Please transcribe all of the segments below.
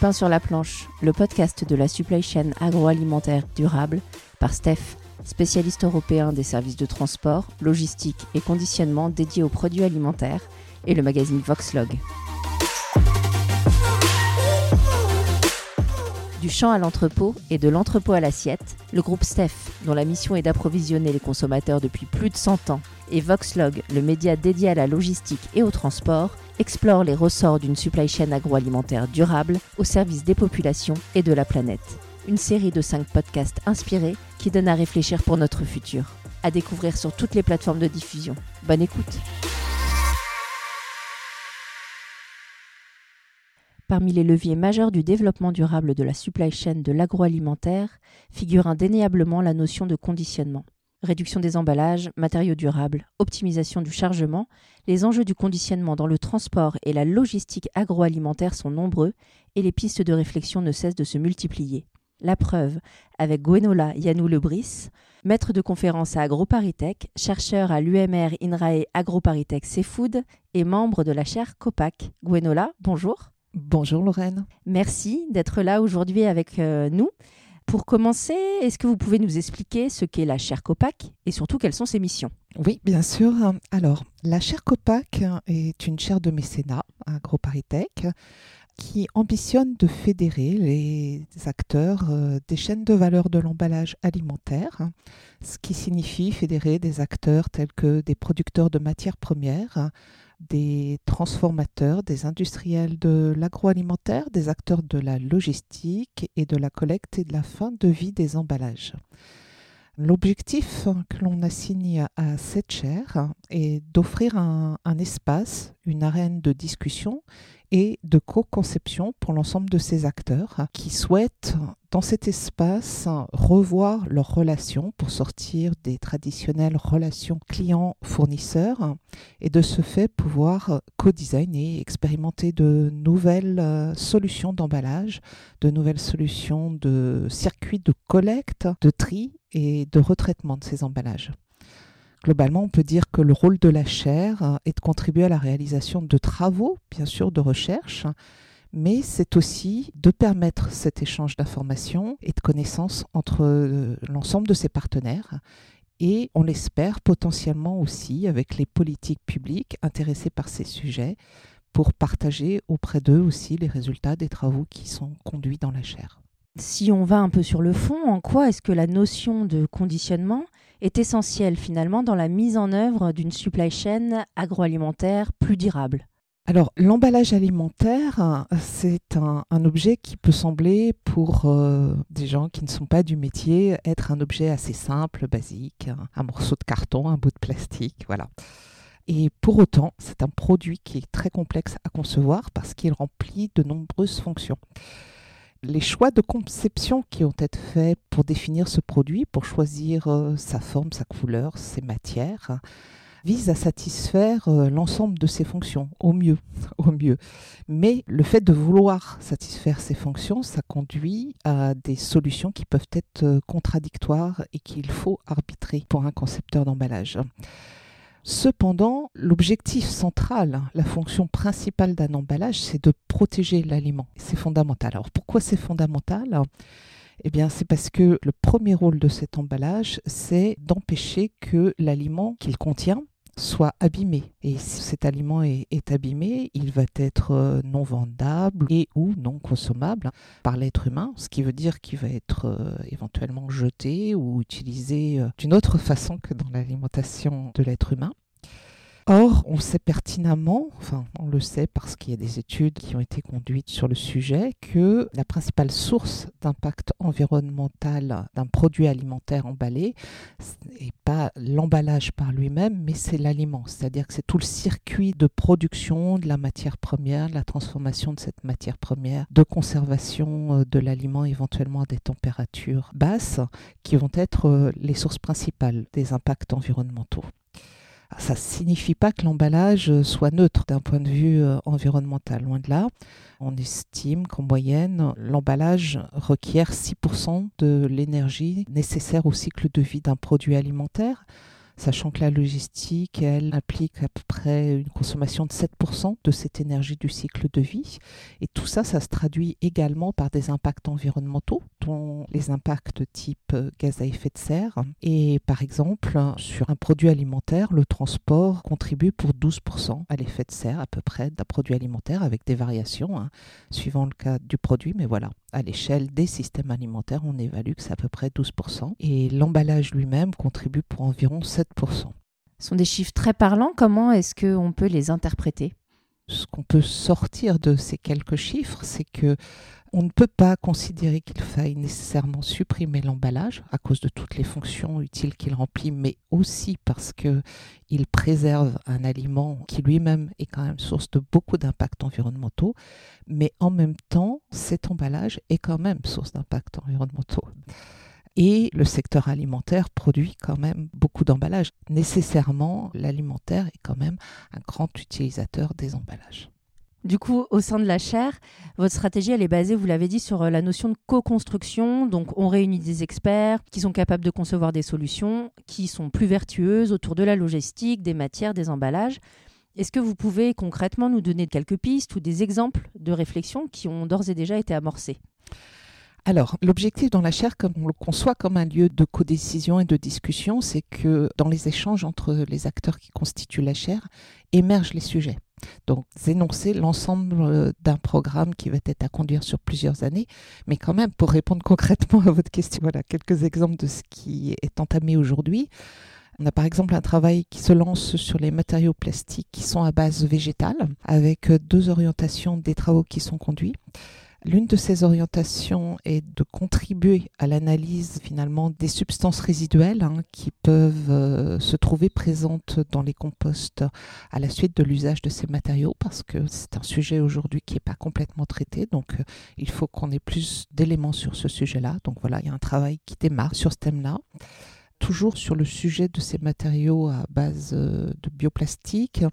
pain sur la planche, le podcast de la supply chain agroalimentaire durable par Steph, spécialiste européen des services de transport, logistique et conditionnement dédié aux produits alimentaires, et le magazine Voxlog. Du champ à l'entrepôt et de l'entrepôt à l'assiette, le groupe Steph, dont la mission est d'approvisionner les consommateurs depuis plus de 100 ans, et Voxlog, le média dédié à la logistique et au transport, explore les ressorts d'une supply chain agroalimentaire durable au service des populations et de la planète. Une série de 5 podcasts inspirés qui donnent à réfléchir pour notre futur. À découvrir sur toutes les plateformes de diffusion. Bonne écoute! Parmi les leviers majeurs du développement durable de la supply chain de l'agroalimentaire figure indéniablement la notion de conditionnement. Réduction des emballages, matériaux durables, optimisation du chargement, les enjeux du conditionnement dans le transport et la logistique agroalimentaire sont nombreux et les pistes de réflexion ne cessent de se multiplier. La preuve avec Gwenola Yanou-Lebris, maître de conférence à AgroParisTech, chercheur à l'UMR INRAE AgroParisTech Seafood et membre de la chaire COPAC. Gwenola, bonjour. Bonjour Lorraine. Merci d'être là aujourd'hui avec euh, nous. Pour commencer, est-ce que vous pouvez nous expliquer ce qu'est la chaire COPAC et surtout quelles sont ses missions? Oui, bien sûr. Alors, la chaire COPAC est une chaire de mécénat à AgroParisTech qui ambitionne de fédérer les acteurs euh, des chaînes de valeur de l'emballage alimentaire, ce qui signifie fédérer des acteurs tels que des producteurs de matières premières, des transformateurs, des industriels de l'agroalimentaire, des acteurs de la logistique et de la collecte et de la fin de vie des emballages. L'objectif que l'on assigne à cette chaire est d'offrir un, un, espace, une arène de discussion et de co-conception pour l'ensemble de ces acteurs qui souhaitent dans cet espace revoir leurs relations pour sortir des traditionnelles relations clients-fournisseurs et de ce fait pouvoir co-designer, expérimenter de nouvelles euh, solutions d'emballage, de nouvelles solutions de circuits de collecte, de tri et de retraitement de ces emballages. Globalement, on peut dire que le rôle de la chaire euh, est de contribuer à la réalisation de travaux, bien sûr, de recherche, mais c'est aussi de permettre cet échange d'informations et de connaissances entre euh, l'ensemble de ses partenaires et on l'espère potentiellement aussi avec les politiques publiques intéressées par ces sujets pour partager auprès d'eux aussi les résultats des travaux qui sont conduits dans la chaire. Si on va un peu sur le fond, en quoi est-ce que la notion de conditionnement est essentielle finalement dans la mise en œuvre d'une supply chain agroalimentaire plus durable alors, l'emballage alimentaire, c'est un, objet qui peut sembler, pour euh, des gens qui ne sont pas du métier, être un objet assez simple, basique, un, morceau de carton, un bout de plastique, voilà. Et pour autant, c'est un produit qui est très complexe à concevoir parce qu'il remplit de nombreuses fonctions. Les choix de conception qui ont été faits pour définir ce produit, pour choisir euh, sa forme, sa couleur, ses matières, visent à satisfaire euh, l'ensemble de ces fonctions au mieux, au mieux. Mais le fait de vouloir satisfaire ces fonctions, ça conduit à des solutions qui peuvent être euh, contradictoires et qu'il faut arbitrer pour un concepteur d'emballage. Cependant, l'objectif central, la fonction principale d'un emballage, c'est de protéger l'aliment. C'est fondamental. Alors pourquoi c'est fondamental? Eh bien, c'est parce que le premier rôle de cet emballage, c'est d'empêcher que l'aliment qu'il contient soit abîmé. Et si cet aliment est, abîmé, il va être euh, non vendable et ou non consommable par l'être humain, ce qui veut dire qu'il va être euh, éventuellement jeté ou utilisé euh, d'une autre façon que dans l'alimentation de l'être humain. Or, on sait pertinemment, enfin on le sait parce qu'il y a des études qui ont été conduites sur le sujet, que la principale source d'impact environnemental d'un produit alimentaire emballé n'est pas l'emballage par lui-même, mais c'est l'aliment. C'est-à-dire que c'est tout le circuit de production de la matière première, de la transformation de cette matière première, de conservation euh, de l'aliment éventuellement à des températures basses, qui vont être euh, les sources principales des impacts environnementaux. Ça ne signifie pas que l'emballage soit neutre d'un point de vue euh, environnemental, loin de là. On estime qu'en moyenne, l'emballage requiert 6% de l'énergie nécessaire au cycle de vie d'un produit alimentaire. Sachant que la logistique, elle, implique à peu près une consommation de 7% de cette énergie du cycle de vie. Et tout ça, ça se traduit également par des impacts environnementaux, dont les impacts type euh, gaz à effet de serre. Et par exemple, sur un produit alimentaire, le transport contribue pour 12% à l'effet de serre à peu près d'un produit alimentaire, avec des variations hein, suivant le cas du produit. Mais voilà, à l'échelle des systèmes alimentaires, on évalue que c'est à peu près 12%. Et l'emballage lui-même contribue pour environ 7%. Ce sont des chiffres très parlants. Comment est-ce qu'on peut les interpréter? Ce qu'on peut sortir de ces quelques chiffres, c'est que on ne peut pas considérer qu'il faille nécessairement supprimer l'emballage à cause de toutes les fonctions utiles qu'il remplit, mais aussi parce qu'il préserve un aliment qui lui-même est quand même source de beaucoup d'impacts environnementaux, mais en même temps, cet emballage est quand même source d'impacts environnementaux. Et le secteur alimentaire produit quand même beaucoup d'emballages. Nécessairement, l'alimentaire est quand même un grand utilisateur des emballages. Du coup, au sein de la chaire, votre stratégie, elle est basée, vous l'avez dit, sur euh, la notion de co-construction. Donc, on réunit des experts qui sont capables de concevoir des solutions qui sont plus vertueuses autour de la logistique, des matières, des emballages. Est-ce que vous pouvez concrètement nous donner quelques pistes ou des exemples de réflexions qui ont d'ores et déjà été amorcées? Alors, l'objectif dans la chaire, comme on le conçoit comme un lieu de codécision et de discussion, c'est que dans les échanges entre les acteurs qui constituent la chaire, émergent les sujets. Donc, énoncer l'ensemble euh, d'un programme qui va être à conduire sur plusieurs années. Mais quand même, pour répondre concrètement à votre question, voilà quelques exemples de ce qui est entamé aujourd'hui. On a par exemple un travail qui se lance sur les matériaux plastiques qui sont à base végétale, avec deux orientations des travaux qui sont conduits. L'une de ces orientations est de contribuer à l'analyse finalement des substances résiduelles hein, qui peuvent euh, se trouver présentes dans les composts à la suite de l'usage de ces matériaux parce que c'est un sujet aujourd'hui qui n'est pas complètement traité. Donc euh, il faut qu'on ait plus d'éléments sur ce sujet-là. Donc voilà, il y a un travail qui démarre sur ce thème-là toujours sur le sujet de ces matériaux à base euh, de bioplastique.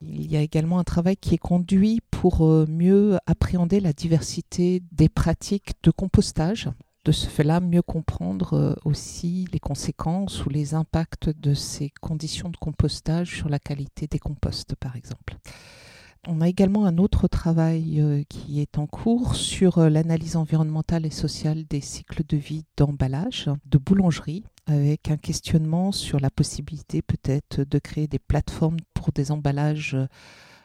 Il y a également un travail qui est conduit pour euh, mieux appréhender la diversité des pratiques de compostage. De ce fait-là, mieux comprendre euh, aussi les conséquences ou les impacts de ces conditions de compostage sur la qualité des composts, par exemple. On a également un autre travail qui est en cours sur l'analyse environnementale et sociale des cycles de vie d'emballage de boulangerie avec un questionnement sur la possibilité peut-être de créer des plateformes pour des emballages euh,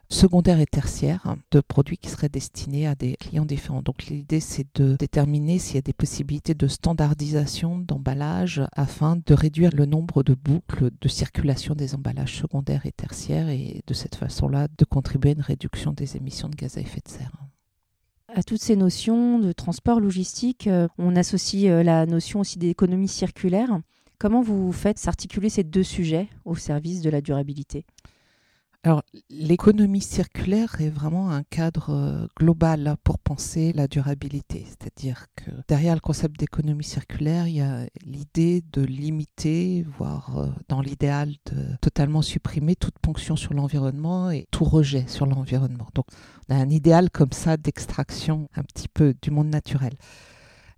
secondaire et tertiaire de produits qui seraient destinés à des clients différents. Donc l'idée c'est de déterminer s'il y a des possibilités de standardisation d'emballage afin de réduire le nombre de boucles de circulation des emballages secondaires et tertiaires et de cette façon-là de contribuer à une réduction des émissions de gaz à effet de serre à toutes ces notions de transport logistique, euh, on associe euh, la notion aussi d'économie circulaire. Comment vous faites s'articuler ces deux sujets au service de la durabilité? Alors, l'économie circulaire est vraiment un cadre euh, global pour penser la durabilité. C'est-à-dire que derrière le concept d'économie circulaire, il y a l'idée de limiter, voire euh, dans l'idéal de totalement supprimer toute ponction sur l'environnement et tout rejet sur l'environnement. Donc, on a un idéal comme ça d'extraction un petit peu du monde naturel.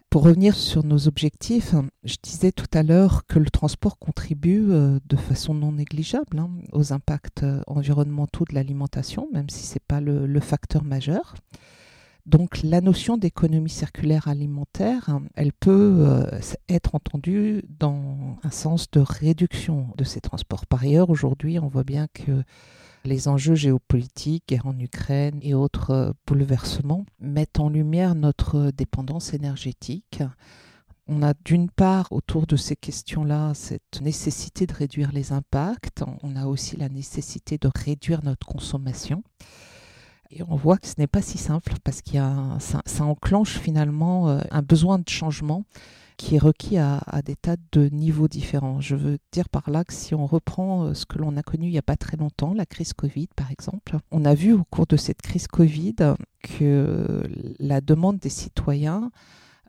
Pour revenir sur nos objectifs, je disais tout à l'heure que le transport contribue euh, de façon non négligeable hein, aux impacts euh, environnementaux de l'alimentation, même si ce n'est pas le, facteur majeur. Donc la notion d'économie circulaire alimentaire, elle peut euh, être entendue dans un sens de réduction de ces transports. Par ailleurs, aujourd'hui, on voit bien que les enjeux géopolitiques, guerre en Ukraine et autres euh, bouleversements mettent en lumière notre dépendance énergétique. On a d'une part autour de ces questions-là cette nécessité de réduire les impacts, on a aussi la nécessité de réduire notre consommation. Et on voit que ce n'est pas si simple parce qu'il ça, ça, enclenche finalement euh, un besoin de changement qui est requis à, des tas de niveaux différents. Je veux dire par là que si on reprend euh, ce que l'on a connu il n'y a pas très longtemps, la crise Covid par exemple, on a vu au cours de cette crise Covid que la demande des citoyens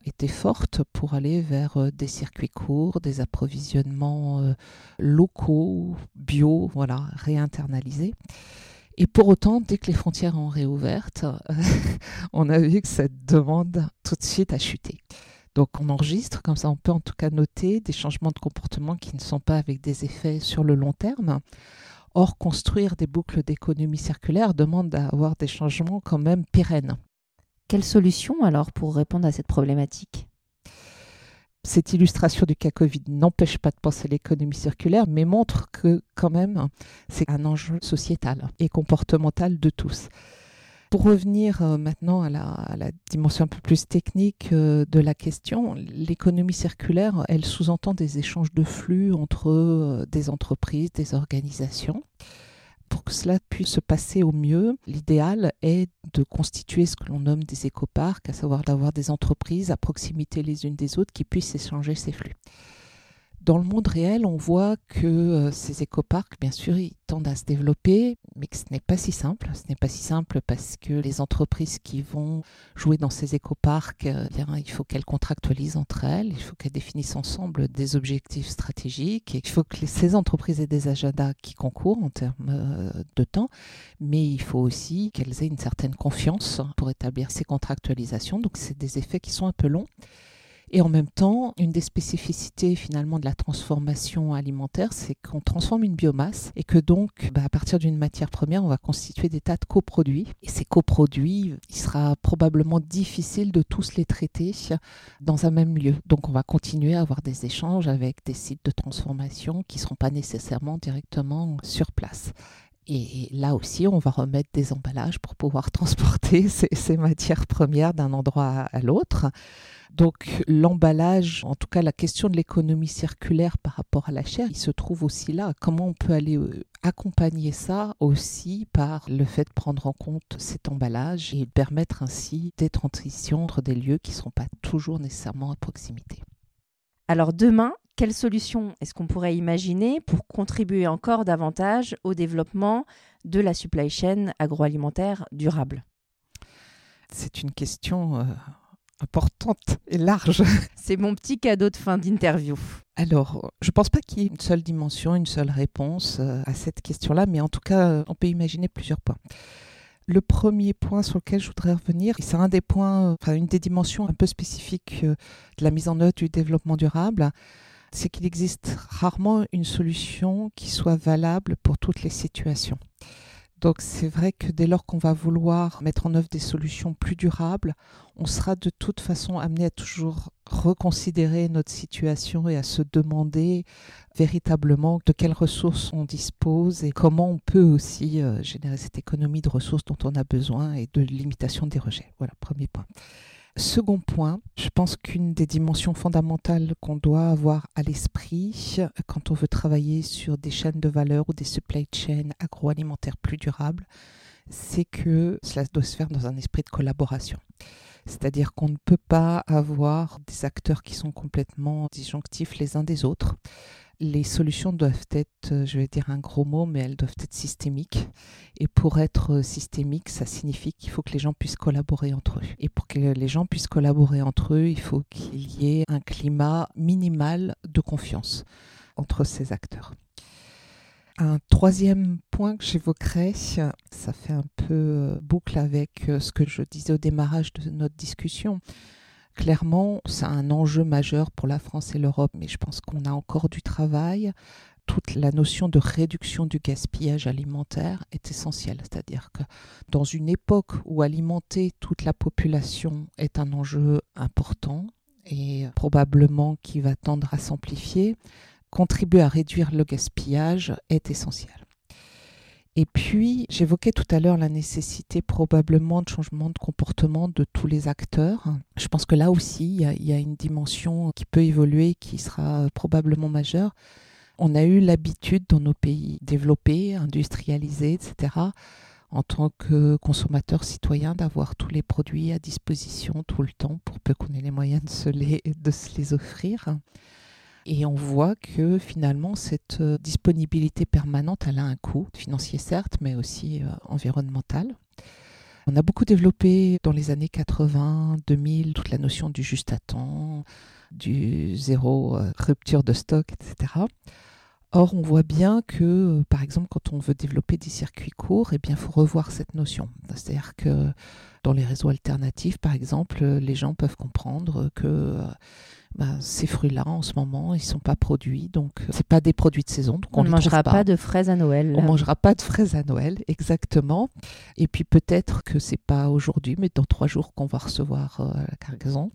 était forte pour aller vers euh, des circuits courts, des approvisionnements euh, locaux, bio, voilà, réinternalisés. Et pour autant, dès que les frontières ont réouvertes, on a vu que cette demande tout de suite a chuté. Donc on enregistre, comme ça on peut en tout cas noter des changements de comportement qui ne sont pas avec des effets sur le long terme. Or, construire des boucles d'économie circulaire demande d'avoir des changements quand même pérennes. Quelle solution alors pour répondre à cette problématique? Cette illustration du cas Covid n'empêche pas de penser l'économie circulaire, mais montre que quand même c'est un enjeu sociétal et comportemental de tous. Pour revenir euh, maintenant à la, dimension un peu plus technique euh, de la question, l'économie circulaire, elle sous-entend des échanges de flux entre euh, des entreprises, des organisations. Pour que cela puisse se passer au mieux, l'idéal est de constituer ce que l'on nomme des écoparcs, à savoir d'avoir des entreprises à proximité les unes des autres qui puissent échanger ces flux. Dans le monde réel, on voit que euh, ces écoparcs, bien sûr, ils tendent à se développer, mais que ce n'est pas si simple. Ce n'est pas si simple parce que les entreprises qui vont jouer dans ces écoparcs, euh, il faut qu'elles contractualisent entre elles, il faut qu'elles définissent ensemble des objectifs stratégiques, et il faut que ces entreprises aient des agendas qui concourent en termes euh, de temps, mais il faut aussi qu'elles aient une certaine confiance pour établir ces contractualisations. Donc, c'est des effets qui sont un peu longs. Et en même temps, une des spécificités finalement de la transformation alimentaire, c'est qu'on transforme une biomasse et que donc, bah, à partir d'une matière première, on va constituer des tas de coproduits. Et ces coproduits, il sera probablement difficile de tous les traiter dans un même lieu. Donc, on va continuer à avoir des échanges avec des sites de transformation qui ne seront pas nécessairement directement sur place. Et là aussi, on va remettre des emballages pour pouvoir transporter ces, matières premières d'un endroit à l'autre. Donc l'emballage, en tout cas la question de l'économie circulaire par rapport à la chair, il se trouve aussi là. Comment on peut aller euh, accompagner ça aussi par le fait de prendre en compte cet emballage et permettre ainsi des transitions entre des lieux qui ne sont pas toujours nécessairement à proximité. Alors demain, quelle solution est-ce qu'on pourrait imaginer pour contribuer encore davantage au développement de la supply chain agroalimentaire durable? C'est une question euh, importante et large. C'est mon petit cadeau de fin d'interview. Alors, je ne pense pas qu'il y ait une seule dimension, une seule réponse euh, à cette question-là, mais en tout cas, euh, on peut imaginer plusieurs points. Le premier point sur lequel je voudrais revenir, c'est un des points, enfin une des dimensions un peu spécifiques de la mise en œuvre du développement durable, c'est qu'il existe rarement une solution qui soit valable pour toutes les situations. Donc c'est vrai que dès lors qu'on va vouloir mettre en œuvre des solutions plus durables, on sera de toute façon amené à toujours reconsidérer notre situation et à se demander véritablement de quelles ressources on dispose et comment on peut aussi euh, générer cette économie de ressources dont on a besoin et de limitation des rejets. Voilà, premier point. Second point, je pense qu'une des dimensions fondamentales qu'on doit avoir à l'esprit quand on veut travailler sur des chaînes de valeur ou des supply chains agroalimentaires plus durables, c'est que cela doit se faire dans un esprit de collaboration. C'est-à-dire qu'on ne peut pas avoir des acteurs qui sont complètement disjonctifs les uns des autres les solutions doivent être, euh, je vais dire un gros mot, mais elles doivent être systémiques. Et pour être euh, systémique, ça signifie qu'il faut que les gens puissent collaborer entre eux. Et pour que les gens puissent collaborer entre eux, il faut qu'il y ait un climat minimal de confiance entre ces acteurs. Un troisième point que j'évoquerai, ça fait un peu euh, boucle avec ce que je disais au démarrage de notre discussion, Clairement, c'est un enjeu majeur pour la France et l'Europe, mais je pense qu'on a encore du travail. Toute la notion de réduction du gaspillage alimentaire est essentielle, c'est-à-dire que dans une époque où alimenter toute la population est un enjeu important et probablement qui va tendre à s'amplifier, contribuer à réduire le gaspillage est essentiel. Et puis, j'évoquais tout à l'heure la nécessité probablement de changement de comportement de tous les acteurs. Je pense que là aussi, il y, a, une dimension qui peut évoluer, qui sera probablement majeure. On a eu l'habitude dans nos pays développés, industrialisés, etc., en tant que consommateurs citoyens, d'avoir tous les produits à disposition tout le temps pour peu qu'on ait les moyens de se les, de se les offrir. Et on voit que finalement, cette euh, disponibilité permanente, elle a un coût, financier certes, mais aussi euh, environnemental. On a beaucoup développé dans les années 80, 2000, toute la notion du juste à temps, du zéro euh, rupture de stock, etc. Or, on voit bien que, par exemple, quand on veut développer des circuits courts, eh bien, il faut revoir cette notion. C'est-à-dire que dans les réseaux alternatifs, par exemple, les gens peuvent comprendre que bah, ces fruits-là, en ce moment, ils sont pas produits, donc euh, c'est pas des produits de saison. Donc on ne mangera pas. de fraises à Noël. On mangera pas de fraises à Noël, exactement. Et puis peut-être que c'est pas aujourd'hui, mais dans trois jours qu'on va recevoir euh, la cargaison.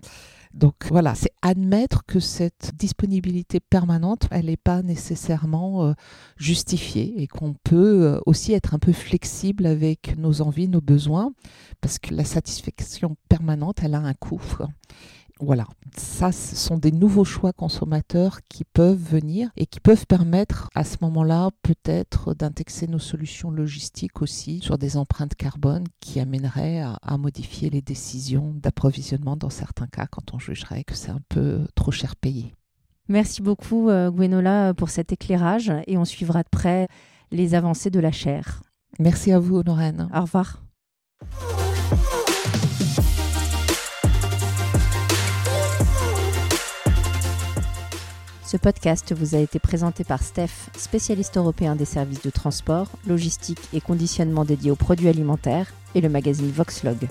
Donc voilà, c'est admettre que cette disponibilité permanente, elle n'est pas nécessairement euh, justifiée et qu'on peut aussi être un peu flexible avec nos envies, nos besoins, parce que la satisfaction permanente, elle a un coût voilà, ça, ce sont des nouveaux choix consommateurs qui peuvent venir et qui peuvent permettre à ce moment-là peut-être d'indexer nos solutions logistiques aussi sur des empreintes carbone qui amèneraient à, modifier les décisions d'approvisionnement dans certains cas quand on jugerait que c'est un peu trop cher payé. Merci beaucoup euh, Gwenola pour cet éclairage et on suivra de près les avancées de la chaire. Merci à vous Honorène. Au revoir. Ce podcast vous a été présenté par Steph, spécialiste européen des services de transport, logistique et conditionnement dédié aux produits alimentaires, et le magazine Voxlog.